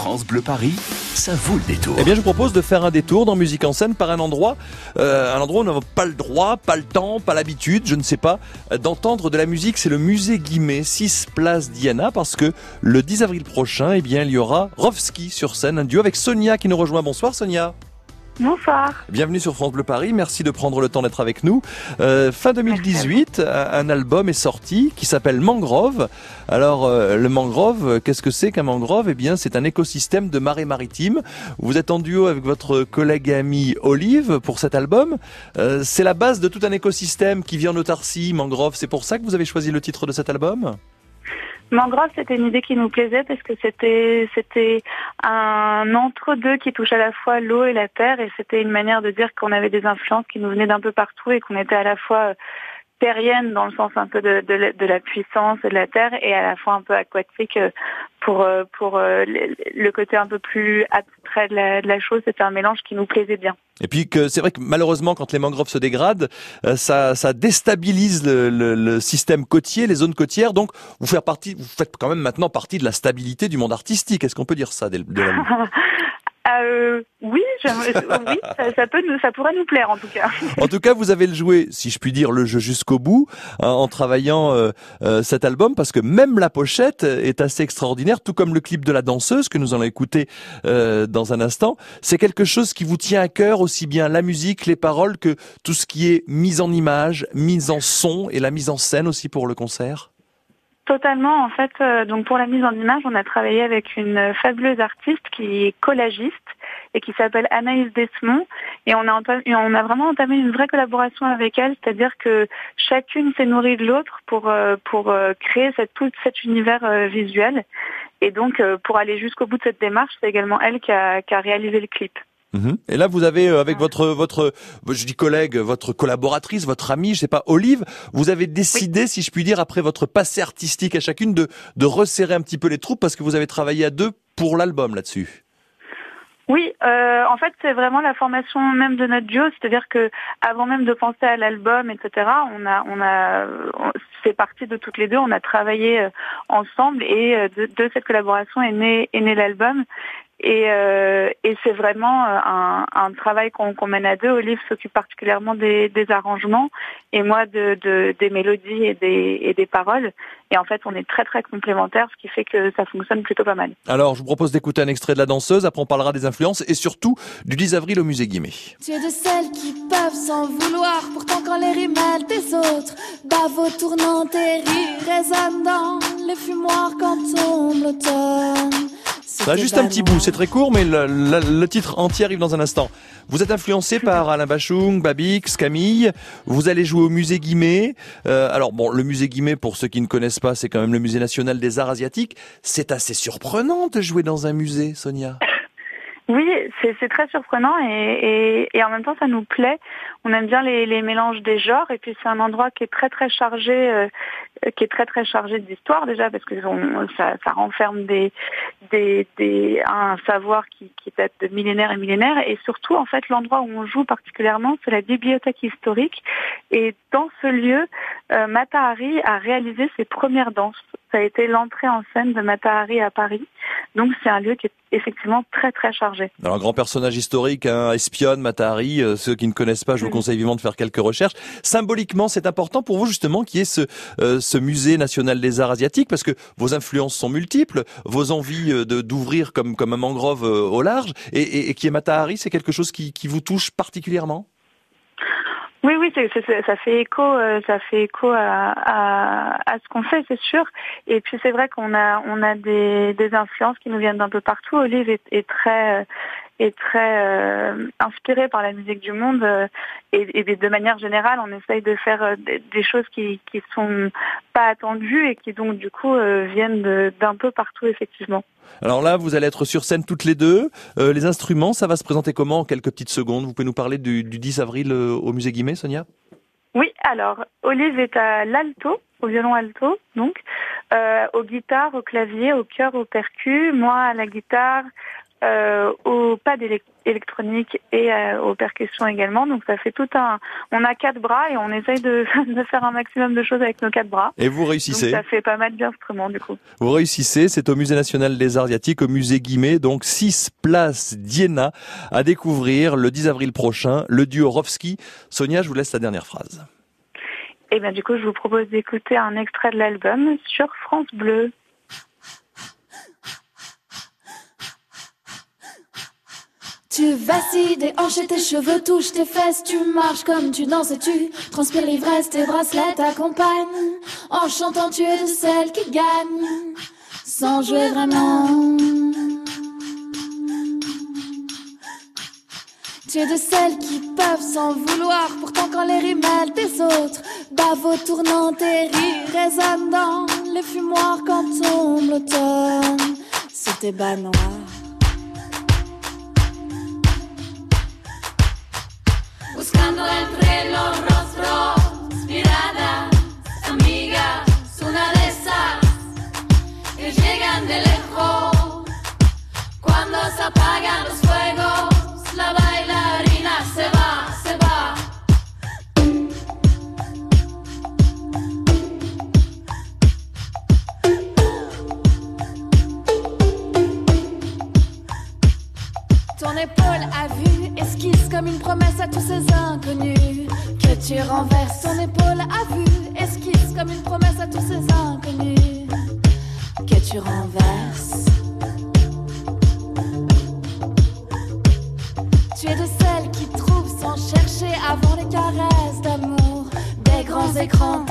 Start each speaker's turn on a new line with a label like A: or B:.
A: France Bleu Paris, ça vaut le détour.
B: Eh bien, je vous propose de faire un détour dans Musique en scène par un endroit, euh, un endroit où on n'a pas le droit, pas le temps, pas l'habitude, je ne sais pas, euh, d'entendre de la musique. C'est le musée Guimet, 6 place Diana, parce que le 10 avril prochain, eh bien, il y aura Rovski sur scène, un duo avec Sonia qui nous rejoint. Bonsoir Sonia.
C: Bonsoir.
B: Bienvenue sur France Bleu Paris. Merci de prendre le temps d'être avec nous. Euh, fin 2018, un album est sorti qui s'appelle Mangrove. Alors, euh, le mangrove, qu'est-ce que c'est qu'un mangrove? Eh bien, c'est un écosystème de marée maritime. Vous êtes en duo avec votre collègue et amie Olive pour cet album. Euh, c'est la base de tout un écosystème qui vient en autarcie, mangrove. C'est pour ça que vous avez choisi le titre de cet album?
C: Mangrove, c'était une idée qui nous plaisait parce que c'était c'était un entre-deux qui touche à la fois l'eau et la terre et c'était une manière de dire qu'on avait des influences qui nous venaient d'un peu partout et qu'on était à la fois terrienne dans le sens un peu de, la puissance de la terre et à la fois un peu aquatique euh, pour euh, pour euh, le côté un peu plus de la, de la chose. C'était un mélange qui nous plaisait bien.
B: Et puis que c'est vrai que malheureusement quand les mangroves se dégradent, ça, ça déstabilise le, le, système côtier, les zones côtières. Donc vous faites partie, vous faites quand même maintenant partie de la stabilité du monde artistique. Est-ce qu'on peut dire ça de, de
C: Euh, oui, oui ça, peut nous, ça pourrait nous plaire en tout cas.
B: En tout cas, vous avez le joué, si je puis dire, le jeu jusqu'au bout hein, en travaillant euh, euh, cet album parce que même la pochette est assez extraordinaire, tout comme le clip de la danseuse que nous allons écouter euh, dans un instant. C'est quelque chose qui vous tient à cœur aussi bien la musique, les paroles que tout ce qui est mise en image, mise en son et la mise en scène aussi pour le concert?
C: Totalement. En fait, euh, donc pour la mise en image, on a travaillé avec une fabuleuse artiste qui est collagiste et qui s'appelle Anaïs Desmond. Et on a, on a vraiment entamé une vraie collaboration avec elle, c'est-à-dire que chacune s'est nourrie de l'autre pour, euh, pour euh, créer cette, tout cet univers visuel. Et donc, pour aller jusqu'au bout de cette démarche, c'est également elle qui a, qui a réalisé le clip.
B: Mhm. Et là, vous avez euh, avec votre votre je dis collègue, votre collaboratrice, votre amie, je sais pas, Olive, vous avez décidé, si je puis dire, après votre passé artistique à chacune, de de resserrer un petit peu les troupes parce que vous avez travaillé à deux pour l'album là-dessus.
C: Oui, euh, en fait, c'est vraiment la formation même de notre duo, c'est-à-dire que avant même de penser à l'album, etc., on a, on a, c'est parti de toutes les deux, on a travaillé euh, ensemble et de, de cette collaboration est né, est né l'album. Et, euh, et c'est vraiment euh, un, un travail qu'on mène à deux. Olive s'occupe particulièrement des, des, arrangements et moi de, de, des mélodies et des, et des paroles. Et en fait, on est très très complémentaires, ce qui fait que ça fonctionne plutôt pas mal.
B: Alors, je vous propose d'écouter un extrait de La Danseuse. Après, on parlera des influences et surtout du 10 avril au musée Guimet.
D: Tu es de celles qui peuvent s'en vouloir. Pourtant, quand les rimes des autres, bavot tournant et rires résonnent dans les fumoirs quand tombe l'automne.
B: Ça juste un petit bout, c'est très court, mais le, titre entier arrive dans un instant. Vous êtes influencé par Alain Bachung, Babix, Camille. Vous allez jouer au musée Guimet. Euh, alors bon, le musée Guimet, pour ceux qui ne connaissent pas, c'est quand même le musée national des arts asiatiques. C'est assez surprenant de jouer dans un musée, Sonia.
C: Oui, c'est très surprenant et, en même temps ça nous plaît. On aime bien les, mélanges des genres et puis c'est un endroit qui est très très chargé, euh, qui est très très chargé d'histoire déjà parce que ça, renferme des, des, des, un savoir qui, qui date de millénaires et millénaires et surtout en fait l'endroit où on joue particulièrement c'est la bibliothèque historique et dans ce lieu euh, Matahari a réalisé ses premières danses. Ça a été l'entrée en scène de Matahari à Paris. Donc c'est un lieu qui est effectivement très très chargé.
B: Alors un grand personnage historique, hein, espionne, Matahari, euh, ceux qui ne connaissent pas, je vous conseille vivement de faire quelques recherches. Symboliquement, c'est important pour vous justement qu'il y ait ce, euh, ce musée national des arts asiatiques parce que vos influences sont multiples, vos envies euh, de d'ouvrir comme comme un mangrove au large et, et, et qui est Matahari, c'est quelque chose qui, qui vous touche particulièrement?
C: Oui, oui, ça fait écho, euh, ça fait écho à, à, ce qu'on fait, c'est sûr. Et puis c'est vrai qu'on a, on a des, des influences qui nous viennent d'un peu partout. Olive est, est très, est très euh, inspiré par la musique du monde euh, et, de manière générale, on essaye de faire euh, des, choses qui qui sont pas attendues et qui donc du coup viennent d'un peu partout effectivement.
B: Alors là, vous allez être sur scène toutes les deux. les instruments, ça va se présenter comment en quelques petites secondes? Vous pouvez nous parler du, du 10 avril au musée Guimet, Sonia?
C: Oui, alors Olive est à l'alto, au violon alto, donc, euh, aux guitares, au clavier, au chœur, au percu, moi à la guitare, euh, au pad électronique et euh, aux percussions également. Donc ça fait tout un. On a quatre bras et on essaye de, de faire un maximum de choses avec nos quatre bras.
B: Et vous réussissez.
C: Donc ça fait pas mal d'instruments du coup.
B: Vous réussissez. C'est au Musée national des arts asiatiques, au musée Guimet, donc 6 places d'Iéna à découvrir le 10 avril prochain. Le duo Rovski. Sonia, je vous laisse la dernière phrase.
C: Et eh bien du coup, je vous propose d'écouter un extrait de l'album sur France Bleu.
D: Tu vacilles, déhanches tes cheveux touchent tes fesses, tu marches comme tu danses et tu transpires l'ivresse, tes bracelets t'accompagnent. En chantant, tu es de celles qui gagnent, sans jouer vraiment. Tu es de celles qui peuvent s'en vouloir, pourtant quand les rimes des autres, bavot tournant tes rires résonnent les fumoirs quand tombe l'automne sur tes bas noirs.
E: Entre los rostros miradas, amigas, una de esas que llegan de lejos cuando se apagan los fuegos, la bailarina se va, se va.
D: Ton épaule a vu, esquisse comme une promesse à tous ces que tu renverses. Ton épaule a vu, esquisse comme une promesse à tous ces inconnus que tu renverses. Tu es de celles qui trouvent sans chercher avant les caresses d'amour des grands écrans